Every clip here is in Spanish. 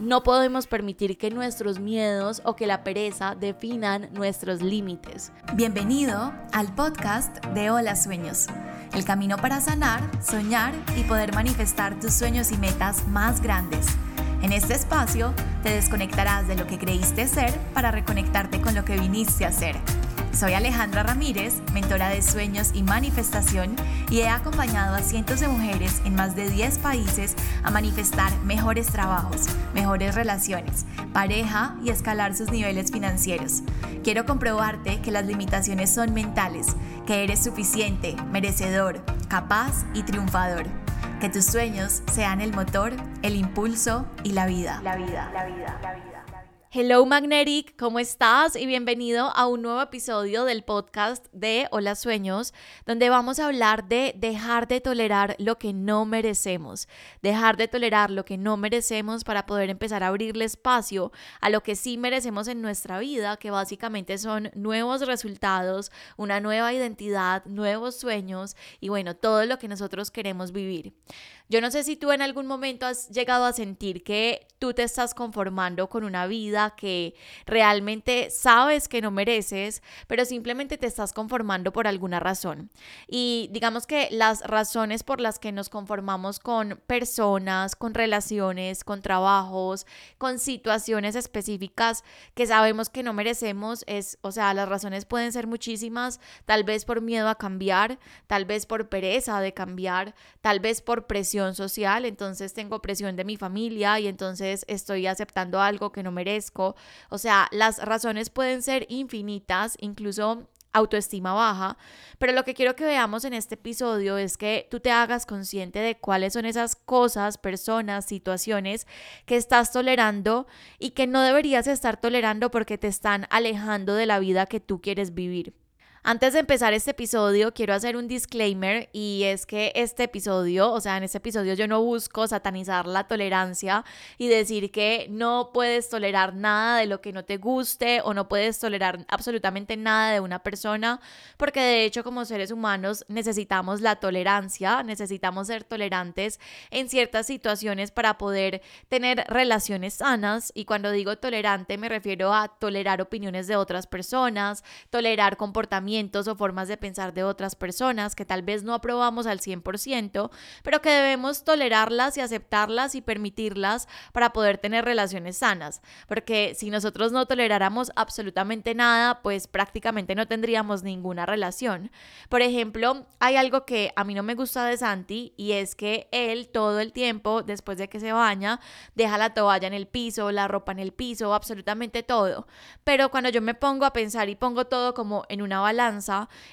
No podemos permitir que nuestros miedos o que la pereza definan nuestros límites. Bienvenido al podcast de Hola Sueños, el camino para sanar, soñar y poder manifestar tus sueños y metas más grandes. En este espacio te desconectarás de lo que creíste ser para reconectarte con lo que viniste a ser soy Alejandra Ramírez, mentora de sueños y manifestación, y he acompañado a cientos de mujeres en más de 10 países a manifestar mejores trabajos, mejores relaciones, pareja y escalar sus niveles financieros. Quiero comprobarte que las limitaciones son mentales, que eres suficiente, merecedor, capaz y triunfador. Que tus sueños sean el motor, el impulso y la vida. La vida, la vida, la vida. Hello Magnetic, ¿cómo estás? Y bienvenido a un nuevo episodio del podcast de Hola Sueños, donde vamos a hablar de dejar de tolerar lo que no merecemos, dejar de tolerar lo que no merecemos para poder empezar a abrirle espacio a lo que sí merecemos en nuestra vida, que básicamente son nuevos resultados, una nueva identidad, nuevos sueños y bueno, todo lo que nosotros queremos vivir. Yo no sé si tú en algún momento has llegado a sentir que tú te estás conformando con una vida que realmente sabes que no mereces, pero simplemente te estás conformando por alguna razón. Y digamos que las razones por las que nos conformamos con personas, con relaciones, con trabajos, con situaciones específicas que sabemos que no merecemos es, o sea, las razones pueden ser muchísimas, tal vez por miedo a cambiar, tal vez por pereza de cambiar, tal vez por presión social, entonces tengo presión de mi familia y entonces estoy aceptando algo que no merezco. O sea, las razones pueden ser infinitas, incluso autoestima baja, pero lo que quiero que veamos en este episodio es que tú te hagas consciente de cuáles son esas cosas, personas, situaciones que estás tolerando y que no deberías estar tolerando porque te están alejando de la vida que tú quieres vivir. Antes de empezar este episodio, quiero hacer un disclaimer y es que este episodio, o sea, en este episodio yo no busco satanizar la tolerancia y decir que no puedes tolerar nada de lo que no te guste o no puedes tolerar absolutamente nada de una persona, porque de hecho como seres humanos necesitamos la tolerancia, necesitamos ser tolerantes en ciertas situaciones para poder tener relaciones sanas. Y cuando digo tolerante me refiero a tolerar opiniones de otras personas, tolerar comportamientos o formas de pensar de otras personas que tal vez no aprobamos al 100%, pero que debemos tolerarlas y aceptarlas y permitirlas para poder tener relaciones sanas. Porque si nosotros no toleráramos absolutamente nada, pues prácticamente no tendríamos ninguna relación. Por ejemplo, hay algo que a mí no me gusta de Santi y es que él todo el tiempo, después de que se baña, deja la toalla en el piso, la ropa en el piso, absolutamente todo. Pero cuando yo me pongo a pensar y pongo todo como en una balanza,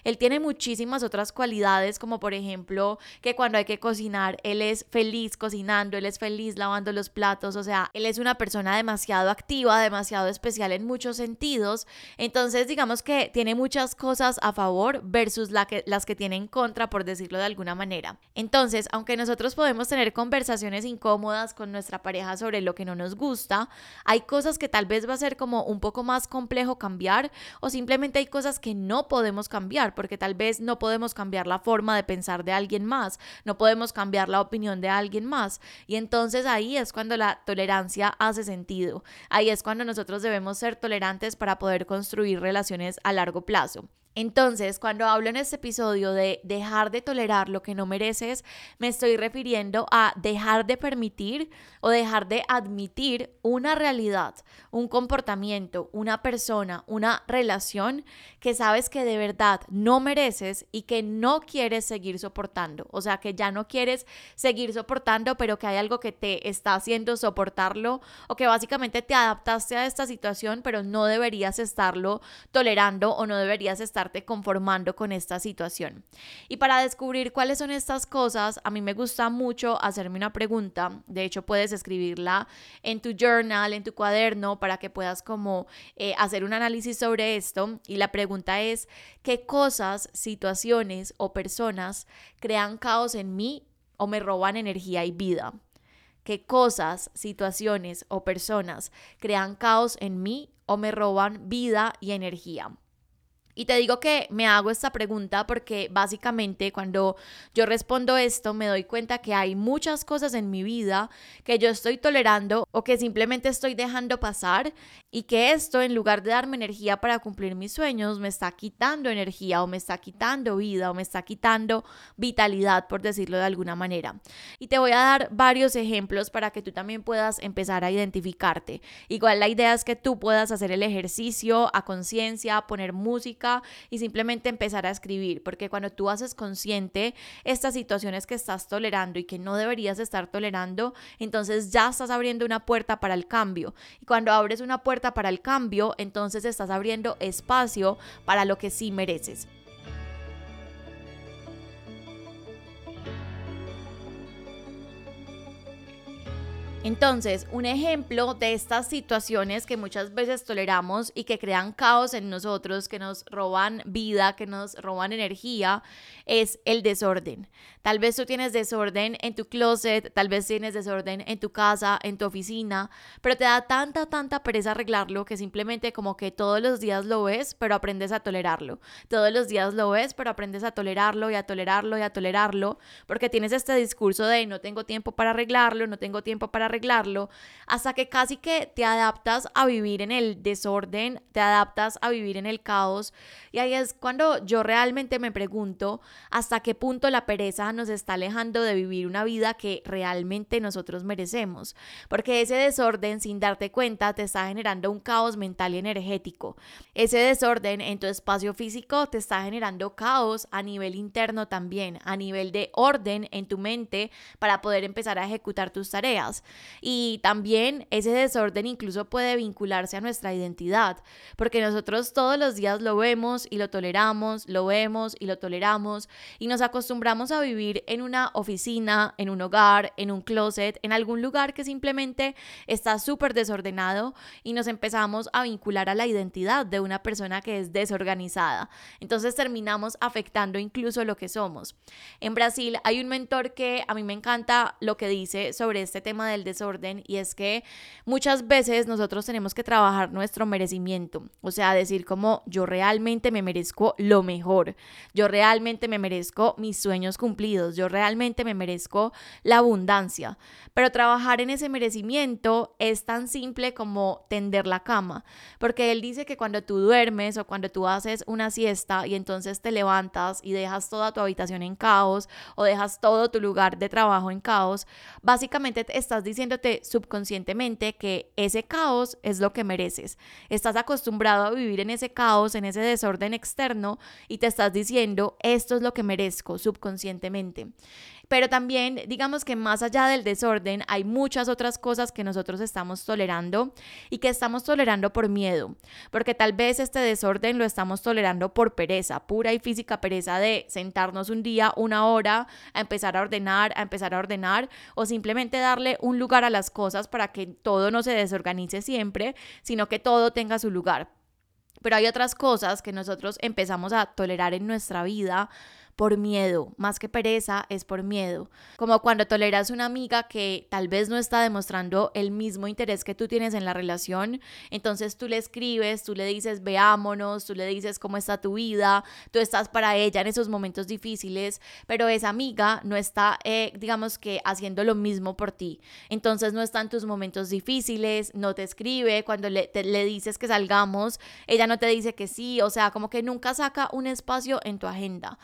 él tiene muchísimas otras cualidades, como por ejemplo que cuando hay que cocinar, él es feliz cocinando, él es feliz lavando los platos, o sea, él es una persona demasiado activa, demasiado especial en muchos sentidos. Entonces, digamos que tiene muchas cosas a favor versus la que, las que tiene en contra, por decirlo de alguna manera. Entonces, aunque nosotros podemos tener conversaciones incómodas con nuestra pareja sobre lo que no nos gusta, hay cosas que tal vez va a ser como un poco más complejo cambiar o simplemente hay cosas que no podemos podemos cambiar, porque tal vez no podemos cambiar la forma de pensar de alguien más, no podemos cambiar la opinión de alguien más. Y entonces ahí es cuando la tolerancia hace sentido. Ahí es cuando nosotros debemos ser tolerantes para poder construir relaciones a largo plazo. Entonces, cuando hablo en este episodio de dejar de tolerar lo que no mereces, me estoy refiriendo a dejar de permitir o dejar de admitir una realidad, un comportamiento, una persona, una relación que sabes que de verdad no mereces y que no quieres seguir soportando. O sea, que ya no quieres seguir soportando, pero que hay algo que te está haciendo soportarlo o que básicamente te adaptaste a esta situación, pero no deberías estarlo tolerando o no deberías estar conformando con esta situación. Y para descubrir cuáles son estas cosas, a mí me gusta mucho hacerme una pregunta. De hecho, puedes escribirla en tu journal, en tu cuaderno, para que puedas como eh, hacer un análisis sobre esto. Y la pregunta es, ¿qué cosas, situaciones o personas crean caos en mí o me roban energía y vida? ¿Qué cosas, situaciones o personas crean caos en mí o me roban vida y energía? Y te digo que me hago esta pregunta porque básicamente cuando yo respondo esto me doy cuenta que hay muchas cosas en mi vida que yo estoy tolerando o que simplemente estoy dejando pasar y que esto en lugar de darme energía para cumplir mis sueños me está quitando energía o me está quitando vida o me está quitando vitalidad por decirlo de alguna manera. Y te voy a dar varios ejemplos para que tú también puedas empezar a identificarte. Igual la idea es que tú puedas hacer el ejercicio a conciencia, poner música, y simplemente empezar a escribir, porque cuando tú haces consciente estas situaciones que estás tolerando y que no deberías estar tolerando, entonces ya estás abriendo una puerta para el cambio. Y cuando abres una puerta para el cambio, entonces estás abriendo espacio para lo que sí mereces. Entonces, un ejemplo de estas situaciones que muchas veces toleramos y que crean caos en nosotros, que nos roban vida, que nos roban energía, es el desorden. Tal vez tú tienes desorden en tu closet, tal vez tienes desorden en tu casa, en tu oficina, pero te da tanta, tanta pereza arreglarlo que simplemente como que todos los días lo ves, pero aprendes a tolerarlo. Todos los días lo ves, pero aprendes a tolerarlo y a tolerarlo y a tolerarlo, porque tienes este discurso de no tengo tiempo para arreglarlo, no tengo tiempo para arreglarlo arreglarlo, hasta que casi que te adaptas a vivir en el desorden, te adaptas a vivir en el caos. Y ahí es cuando yo realmente me pregunto hasta qué punto la pereza nos está alejando de vivir una vida que realmente nosotros merecemos. Porque ese desorden, sin darte cuenta, te está generando un caos mental y energético. Ese desorden en tu espacio físico te está generando caos a nivel interno también, a nivel de orden en tu mente para poder empezar a ejecutar tus tareas. Y también ese desorden incluso puede vincularse a nuestra identidad, porque nosotros todos los días lo vemos y lo toleramos, lo vemos y lo toleramos, y nos acostumbramos a vivir en una oficina, en un hogar, en un closet, en algún lugar que simplemente está súper desordenado y nos empezamos a vincular a la identidad de una persona que es desorganizada. Entonces terminamos afectando incluso lo que somos. En Brasil hay un mentor que a mí me encanta lo que dice sobre este tema del desorden y es que muchas veces nosotros tenemos que trabajar nuestro merecimiento, o sea, decir como yo realmente me merezco lo mejor, yo realmente me merezco mis sueños cumplidos, yo realmente me merezco la abundancia, pero trabajar en ese merecimiento es tan simple como tender la cama, porque él dice que cuando tú duermes o cuando tú haces una siesta y entonces te levantas y dejas toda tu habitación en caos o dejas todo tu lugar de trabajo en caos, básicamente te estás diciendo diciéndote subconscientemente que ese caos es lo que mereces. Estás acostumbrado a vivir en ese caos, en ese desorden externo y te estás diciendo, esto es lo que merezco subconscientemente. Pero también, digamos que más allá del desorden, hay muchas otras cosas que nosotros estamos tolerando y que estamos tolerando por miedo, porque tal vez este desorden lo estamos tolerando por pereza, pura y física pereza de sentarnos un día, una hora, a empezar a ordenar, a empezar a ordenar, o simplemente darle un lugar a las cosas para que todo no se desorganice siempre, sino que todo tenga su lugar. Pero hay otras cosas que nosotros empezamos a tolerar en nuestra vida por miedo, más que pereza, es por miedo. Como cuando toleras una amiga que tal vez no está demostrando el mismo interés que tú tienes en la relación, entonces tú le escribes, tú le dices veámonos, tú le dices cómo está tu vida, tú estás para ella en esos momentos difíciles, pero esa amiga no está, eh, digamos que, haciendo lo mismo por ti. Entonces no está en tus momentos difíciles, no te escribe, cuando le, le dices que salgamos, ella no te dice que sí, o sea, como que nunca saca un espacio en tu agenda.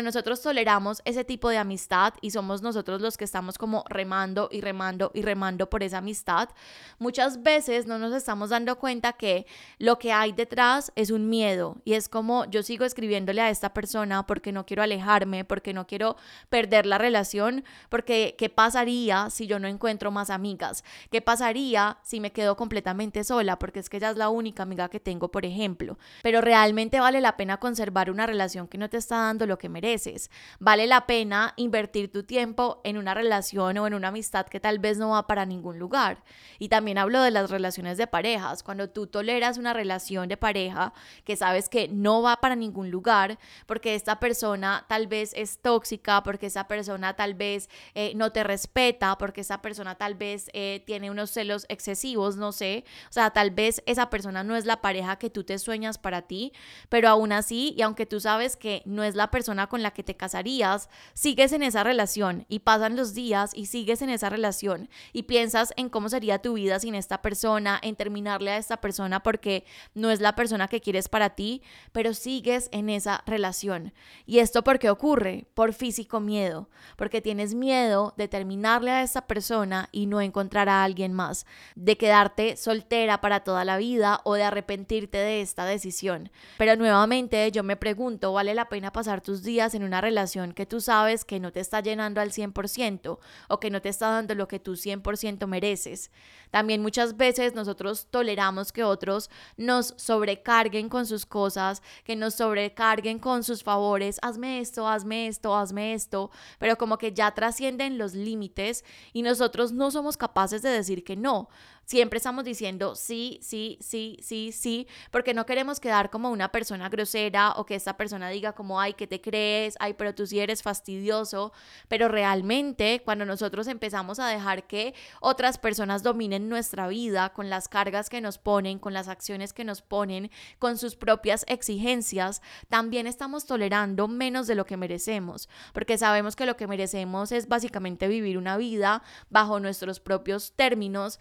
Nosotros toleramos ese tipo de amistad y somos nosotros los que estamos como remando y remando y remando por esa amistad, muchas veces no nos estamos dando cuenta que lo que hay detrás es un miedo y es como yo sigo escribiéndole a esta persona porque no quiero alejarme, porque no quiero perder la relación, porque ¿qué pasaría si yo no encuentro más amigas? ¿Qué pasaría si me quedo completamente sola? Porque es que ella es la única amiga que tengo, por ejemplo. Pero realmente vale la pena conservar una relación que no te está dando lo que me Vale la pena invertir tu tiempo en una relación o en una amistad que tal vez no va para ningún lugar. Y también hablo de las relaciones de parejas. Cuando tú toleras una relación de pareja que sabes que no va para ningún lugar, porque esta persona tal vez es tóxica, porque esa persona tal vez eh, no te respeta, porque esa persona tal vez eh, tiene unos celos excesivos, no sé. O sea, tal vez esa persona no es la pareja que tú te sueñas para ti, pero aún así, y aunque tú sabes que no es la persona con la que te casarías, sigues en esa relación y pasan los días y sigues en esa relación y piensas en cómo sería tu vida sin esta persona, en terminarle a esta persona porque no es la persona que quieres para ti, pero sigues en esa relación. ¿Y esto por qué ocurre? Por físico miedo, porque tienes miedo de terminarle a esta persona y no encontrar a alguien más, de quedarte soltera para toda la vida o de arrepentirte de esta decisión. Pero nuevamente yo me pregunto, ¿vale la pena pasar tus días en una relación que tú sabes que no te está llenando al 100% o que no te está dando lo que tú 100% mereces? También muchas veces nosotros toleramos que otros nos sobrecarguen con sus cosas, que nos sobrecarguen con sus favores, hazme esto, hazme esto, hazme esto, pero como que ya trascienden los límites y nosotros no somos capaces de decir que no. Siempre estamos diciendo sí, sí, sí, sí, sí, porque no queremos quedar como una persona grosera o que esta persona diga como, ay, ¿qué te crees? Ay, pero tú sí eres fastidioso. Pero realmente cuando nosotros empezamos a dejar que otras personas dominen nuestra vida con las cargas que nos ponen, con las acciones que nos ponen, con sus propias exigencias, también estamos tolerando menos de lo que merecemos, porque sabemos que lo que merecemos es básicamente vivir una vida bajo nuestros propios términos,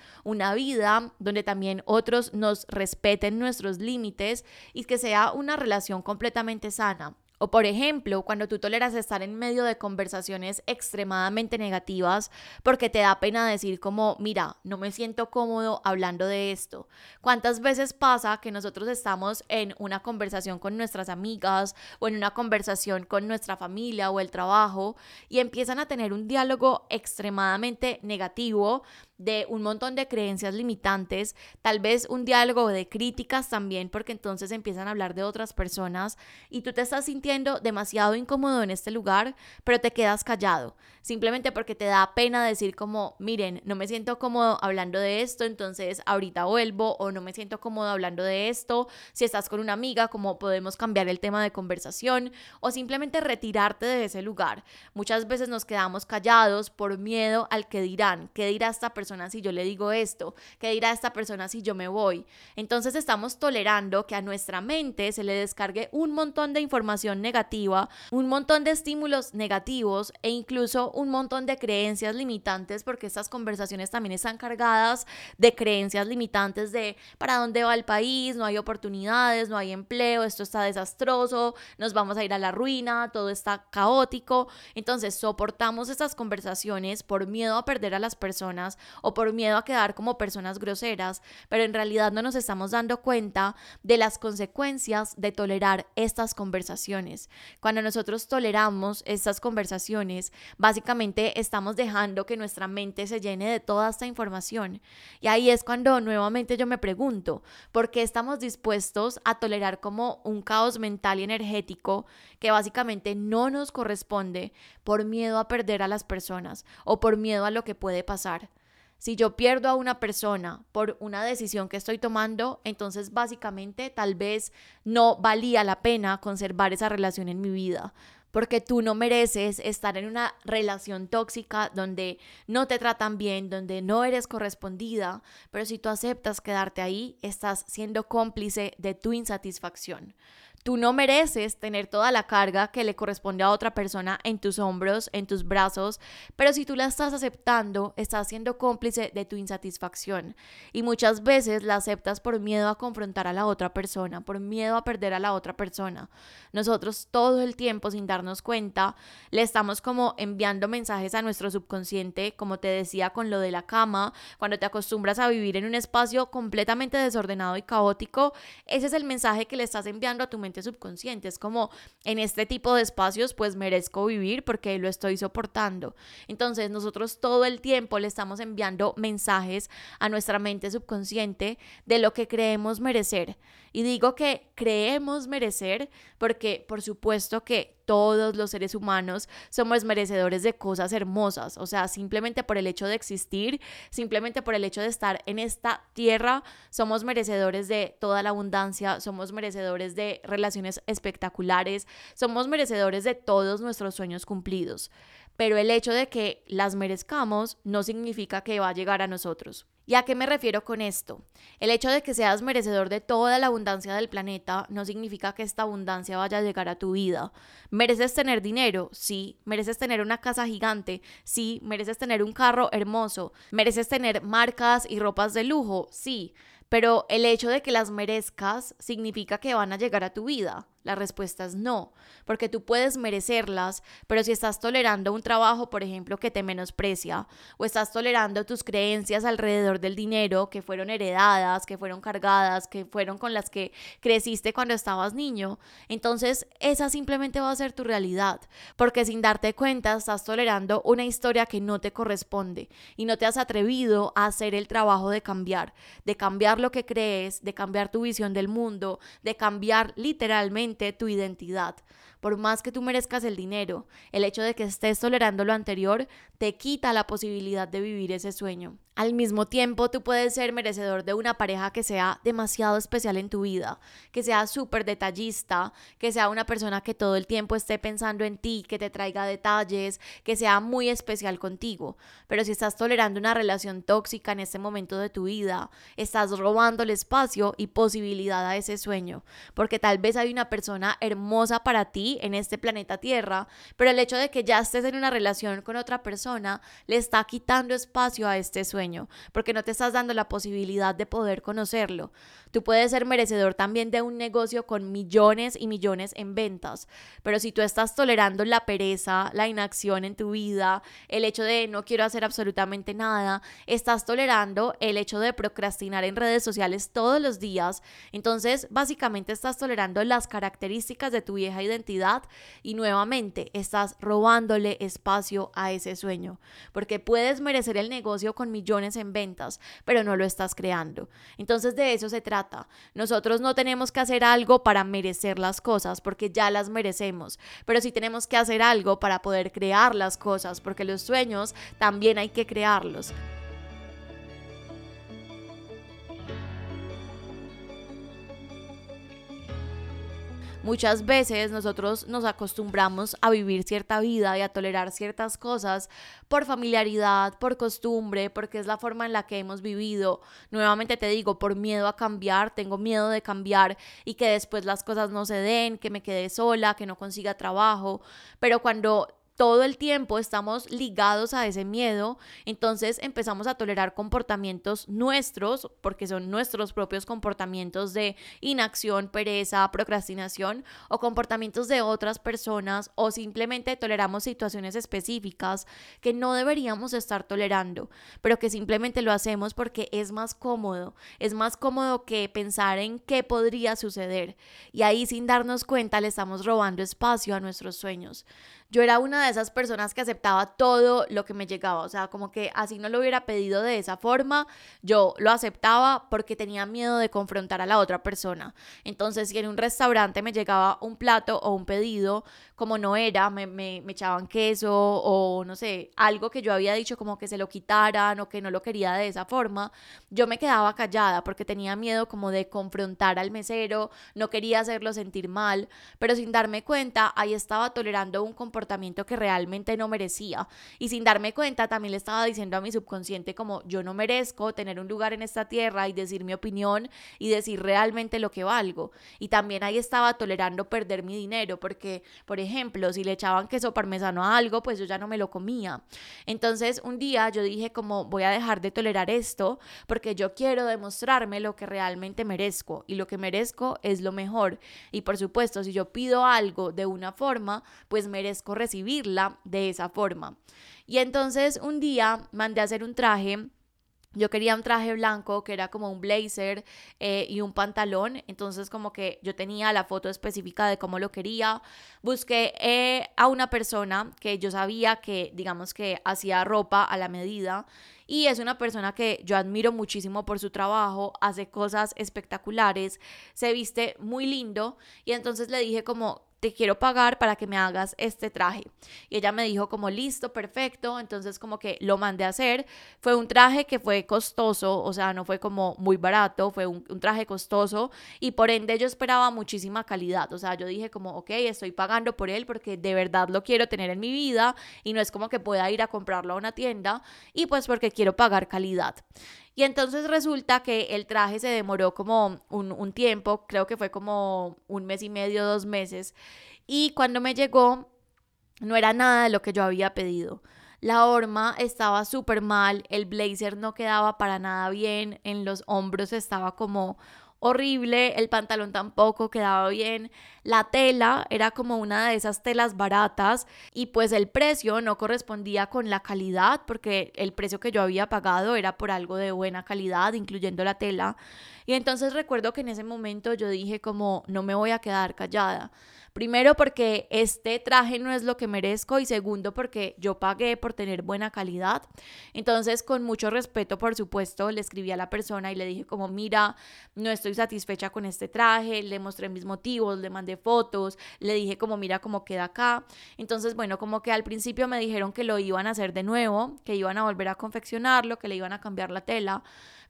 vida donde también otros nos respeten nuestros límites y que sea una relación completamente sana. O por ejemplo, cuando tú toleras estar en medio de conversaciones extremadamente negativas porque te da pena decir como, mira, no me siento cómodo hablando de esto. ¿Cuántas veces pasa que nosotros estamos en una conversación con nuestras amigas o en una conversación con nuestra familia o el trabajo y empiezan a tener un diálogo extremadamente negativo de un montón de creencias limitantes, tal vez un diálogo de críticas también, porque entonces empiezan a hablar de otras personas y tú te estás sintiendo demasiado incómodo en este lugar, pero te quedas callado, simplemente porque te da pena decir como, miren, no me siento cómodo hablando de esto, entonces ahorita vuelvo o no me siento cómodo hablando de esto, si estás con una amiga, como podemos cambiar el tema de conversación o simplemente retirarte de ese lugar. Muchas veces nos quedamos callados por miedo al que dirán, qué dirá esta persona si yo le digo esto? ¿Qué dirá esta persona si yo me voy? Entonces estamos tolerando que a nuestra mente se le descargue un montón de información negativa, un montón de estímulos negativos e incluso un montón de creencias limitantes porque estas conversaciones también están cargadas de creencias limitantes de para dónde va el país, no hay oportunidades, no hay empleo, esto está desastroso, nos vamos a ir a la ruina, todo está caótico. Entonces soportamos estas conversaciones por miedo a perder a las personas o por miedo a quedar como personas groseras, pero en realidad no nos estamos dando cuenta de las consecuencias de tolerar estas conversaciones. Cuando nosotros toleramos estas conversaciones, básicamente estamos dejando que nuestra mente se llene de toda esta información. Y ahí es cuando nuevamente yo me pregunto, ¿por qué estamos dispuestos a tolerar como un caos mental y energético que básicamente no nos corresponde por miedo a perder a las personas o por miedo a lo que puede pasar? Si yo pierdo a una persona por una decisión que estoy tomando, entonces básicamente tal vez no valía la pena conservar esa relación en mi vida porque tú no mereces estar en una relación tóxica donde no te tratan bien, donde no eres correspondida, pero si tú aceptas quedarte ahí, estás siendo cómplice de tu insatisfacción. Tú no mereces tener toda la carga que le corresponde a otra persona en tus hombros, en tus brazos, pero si tú la estás aceptando, estás siendo cómplice de tu insatisfacción. Y muchas veces la aceptas por miedo a confrontar a la otra persona, por miedo a perder a la otra persona. Nosotros todo el tiempo, sin darnos cuenta, le estamos como enviando mensajes a nuestro subconsciente, como te decía con lo de la cama, cuando te acostumbras a vivir en un espacio completamente desordenado y caótico, ese es el mensaje que le estás enviando a tu mente subconsciente. Es como en este tipo de espacios pues merezco vivir porque lo estoy soportando. Entonces nosotros todo el tiempo le estamos enviando mensajes a nuestra mente subconsciente de lo que creemos merecer. Y digo que creemos merecer porque por supuesto que todos los seres humanos somos merecedores de cosas hermosas, o sea, simplemente por el hecho de existir, simplemente por el hecho de estar en esta tierra, somos merecedores de toda la abundancia, somos merecedores de relaciones espectaculares, somos merecedores de todos nuestros sueños cumplidos pero el hecho de que las merezcamos no significa que va a llegar a nosotros. ¿Y a qué me refiero con esto? El hecho de que seas merecedor de toda la abundancia del planeta no significa que esta abundancia vaya a llegar a tu vida. ¿Mereces tener dinero? Sí. ¿Mereces tener una casa gigante? Sí. ¿Mereces tener un carro hermoso? ¿Mereces tener marcas y ropas de lujo? Sí. Pero el hecho de que las merezcas significa que van a llegar a tu vida. La respuesta es no, porque tú puedes merecerlas, pero si estás tolerando un trabajo, por ejemplo, que te menosprecia, o estás tolerando tus creencias alrededor del dinero que fueron heredadas, que fueron cargadas, que fueron con las que creciste cuando estabas niño, entonces esa simplemente va a ser tu realidad, porque sin darte cuenta estás tolerando una historia que no te corresponde y no te has atrevido a hacer el trabajo de cambiar, de cambiar lo que crees, de cambiar tu visión del mundo, de cambiar literalmente tu identidad. Por más que tú merezcas el dinero, el hecho de que estés tolerando lo anterior te quita la posibilidad de vivir ese sueño. Al mismo tiempo, tú puedes ser merecedor de una pareja que sea demasiado especial en tu vida, que sea súper detallista, que sea una persona que todo el tiempo esté pensando en ti, que te traiga detalles, que sea muy especial contigo. Pero si estás tolerando una relación tóxica en este momento de tu vida, estás robando el espacio y posibilidad a ese sueño, porque tal vez hay una persona hermosa para ti en este planeta Tierra, pero el hecho de que ya estés en una relación con otra persona le está quitando espacio a este sueño porque no te estás dando la posibilidad de poder conocerlo. Tú puedes ser merecedor también de un negocio con millones y millones en ventas, pero si tú estás tolerando la pereza, la inacción en tu vida, el hecho de no quiero hacer absolutamente nada, estás tolerando el hecho de procrastinar en redes sociales todos los días, entonces básicamente estás tolerando las características de tu vieja identidad y nuevamente estás robándole espacio a ese sueño, porque puedes merecer el negocio con millones en ventas, pero no lo estás creando. Entonces de eso se trata. Nosotros no tenemos que hacer algo para merecer las cosas, porque ya las merecemos, pero sí tenemos que hacer algo para poder crear las cosas, porque los sueños también hay que crearlos. Muchas veces nosotros nos acostumbramos a vivir cierta vida y a tolerar ciertas cosas por familiaridad, por costumbre, porque es la forma en la que hemos vivido. Nuevamente te digo, por miedo a cambiar, tengo miedo de cambiar y que después las cosas no se den, que me quede sola, que no consiga trabajo. Pero cuando todo el tiempo estamos ligados a ese miedo, entonces empezamos a tolerar comportamientos nuestros, porque son nuestros propios comportamientos de inacción, pereza, procrastinación, o comportamientos de otras personas, o simplemente toleramos situaciones específicas que no deberíamos estar tolerando, pero que simplemente lo hacemos porque es más cómodo, es más cómodo que pensar en qué podría suceder, y ahí sin darnos cuenta le estamos robando espacio a nuestros sueños. Yo era una de esas personas que aceptaba todo lo que me llegaba, o sea, como que así no lo hubiera pedido de esa forma, yo lo aceptaba porque tenía miedo de confrontar a la otra persona. Entonces, si en un restaurante me llegaba un plato o un pedido, como no era, me, me, me echaban queso o no sé, algo que yo había dicho como que se lo quitaran o que no lo quería de esa forma, yo me quedaba callada porque tenía miedo como de confrontar al mesero, no quería hacerlo sentir mal, pero sin darme cuenta, ahí estaba tolerando un comportamiento que realmente no merecía. Y sin darme cuenta, también le estaba diciendo a mi subconsciente como yo no merezco tener un lugar en esta tierra y decir mi opinión y decir realmente lo que valgo. Y también ahí estaba tolerando perder mi dinero porque, por ejemplo, si le echaban queso parmesano a algo, pues yo ya no me lo comía. Entonces un día yo dije como voy a dejar de tolerar esto porque yo quiero demostrarme lo que realmente merezco y lo que merezco es lo mejor. Y por supuesto, si yo pido algo de una forma, pues merezco recibirla de esa forma. Y entonces un día mandé a hacer un traje yo quería un traje blanco que era como un blazer eh, y un pantalón, entonces como que yo tenía la foto específica de cómo lo quería. Busqué eh, a una persona que yo sabía que, digamos que hacía ropa a la medida y es una persona que yo admiro muchísimo por su trabajo, hace cosas espectaculares, se viste muy lindo y entonces le dije como te quiero pagar para que me hagas este traje. Y ella me dijo como, listo, perfecto. Entonces como que lo mandé a hacer. Fue un traje que fue costoso, o sea, no fue como muy barato, fue un, un traje costoso y por ende yo esperaba muchísima calidad. O sea, yo dije como, ok, estoy pagando por él porque de verdad lo quiero tener en mi vida y no es como que pueda ir a comprarlo a una tienda y pues porque quiero pagar calidad. Y entonces resulta que el traje se demoró como un, un, tiempo, creo que fue como un mes y medio, dos meses. Y cuando me llegó, no era nada de lo que yo había pedido. La horma estaba súper mal, el blazer no quedaba para nada bien, en los hombros estaba como horrible, el pantalón tampoco quedaba bien, la tela era como una de esas telas baratas y pues el precio no correspondía con la calidad porque el precio que yo había pagado era por algo de buena calidad, incluyendo la tela. Y entonces recuerdo que en ese momento yo dije como no me voy a quedar callada. Primero porque este traje no es lo que merezco y segundo porque yo pagué por tener buena calidad. Entonces, con mucho respeto, por supuesto, le escribí a la persona y le dije como, mira, no estoy satisfecha con este traje, le mostré mis motivos, le mandé fotos, le dije como, mira cómo queda acá. Entonces, bueno, como que al principio me dijeron que lo iban a hacer de nuevo, que iban a volver a confeccionarlo, que le iban a cambiar la tela.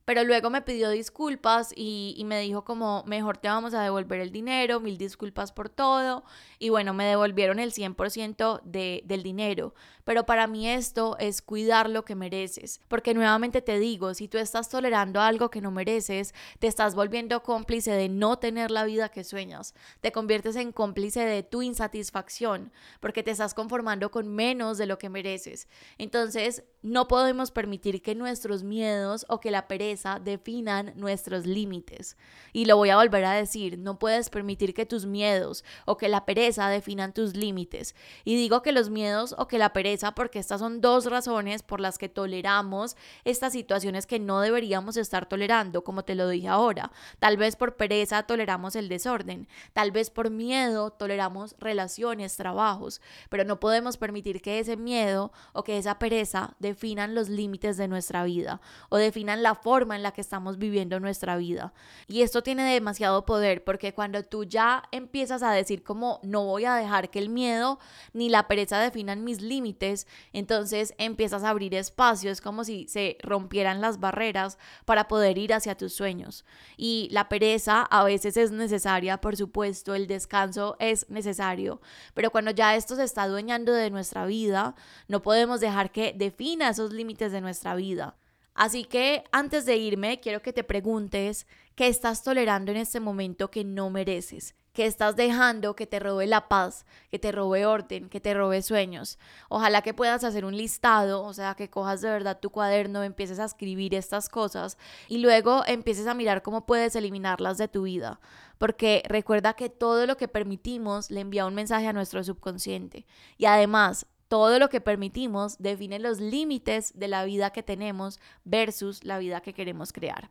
Pero luego me pidió disculpas y, me dijo como, mejor te vamos a devolver el dinero, mil disculpas por todo. Y bueno, me devolvieron el 100% de, del dinero. Pero para mí esto es cuidar lo que mereces. Porque nuevamente te digo, si tú estás tolerando algo que no mereces, te estás volviendo cómplice de no tener la vida que sueñas. Te conviertes en cómplice de tu insatisfacción porque te estás conformando con menos de lo que mereces. Entonces, no podemos permitir que nuestros miedos o que la pereza definan nuestros límites. Y lo voy a volver a decir, no puedes permitir que tus miedos o que la pereza definan tus límites. Y digo que los miedos o que la pereza porque estas son dos razones por las que toleramos estas situaciones que no deberíamos estar tolerando, como te lo dije ahora. Tal vez por pereza toleramos el desorden, tal vez por miedo toleramos relaciones, trabajos, pero no podemos permitir que ese miedo o que esa pereza definan los límites de nuestra vida o definan la forma en la que estamos viviendo nuestra vida. Y esto tiene demasiado poder porque cuando tú ya empiezas a decir como no voy a dejar que el miedo ni la pereza definan mis límites, entonces empiezas a abrir espacios como si se rompieran las barreras para poder ir hacia tus sueños. Y la pereza a veces es necesaria, por supuesto, el descanso es necesario, pero cuando ya esto se está adueñando de nuestra vida, no podemos dejar que defina esos límites de nuestra vida. Así que antes de irme, quiero que te preguntes qué estás tolerando en este momento que no mereces, qué estás dejando que te robe la paz, que te robe orden, que te robe sueños. Ojalá que puedas hacer un listado, o sea, que cojas de verdad tu cuaderno, empieces a escribir estas cosas y luego empieces a mirar cómo puedes eliminarlas de tu vida. Porque recuerda que todo lo que permitimos le envía un mensaje a nuestro subconsciente. Y además, todo lo que permitimos define los límites de la vida que tenemos versus la vida que queremos crear.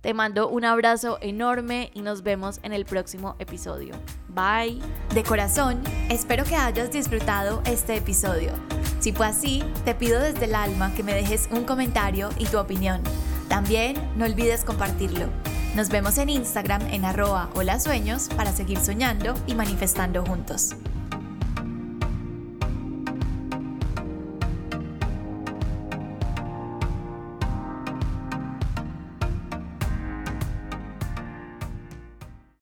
Te mando un abrazo enorme y nos vemos en el próximo episodio. Bye. De corazón, espero que hayas disfrutado este episodio. Si fue así, te pido desde el alma que me dejes un comentario y tu opinión. También no olvides compartirlo. Nos vemos en Instagram en arroba hola sueños para seguir soñando y manifestando juntos.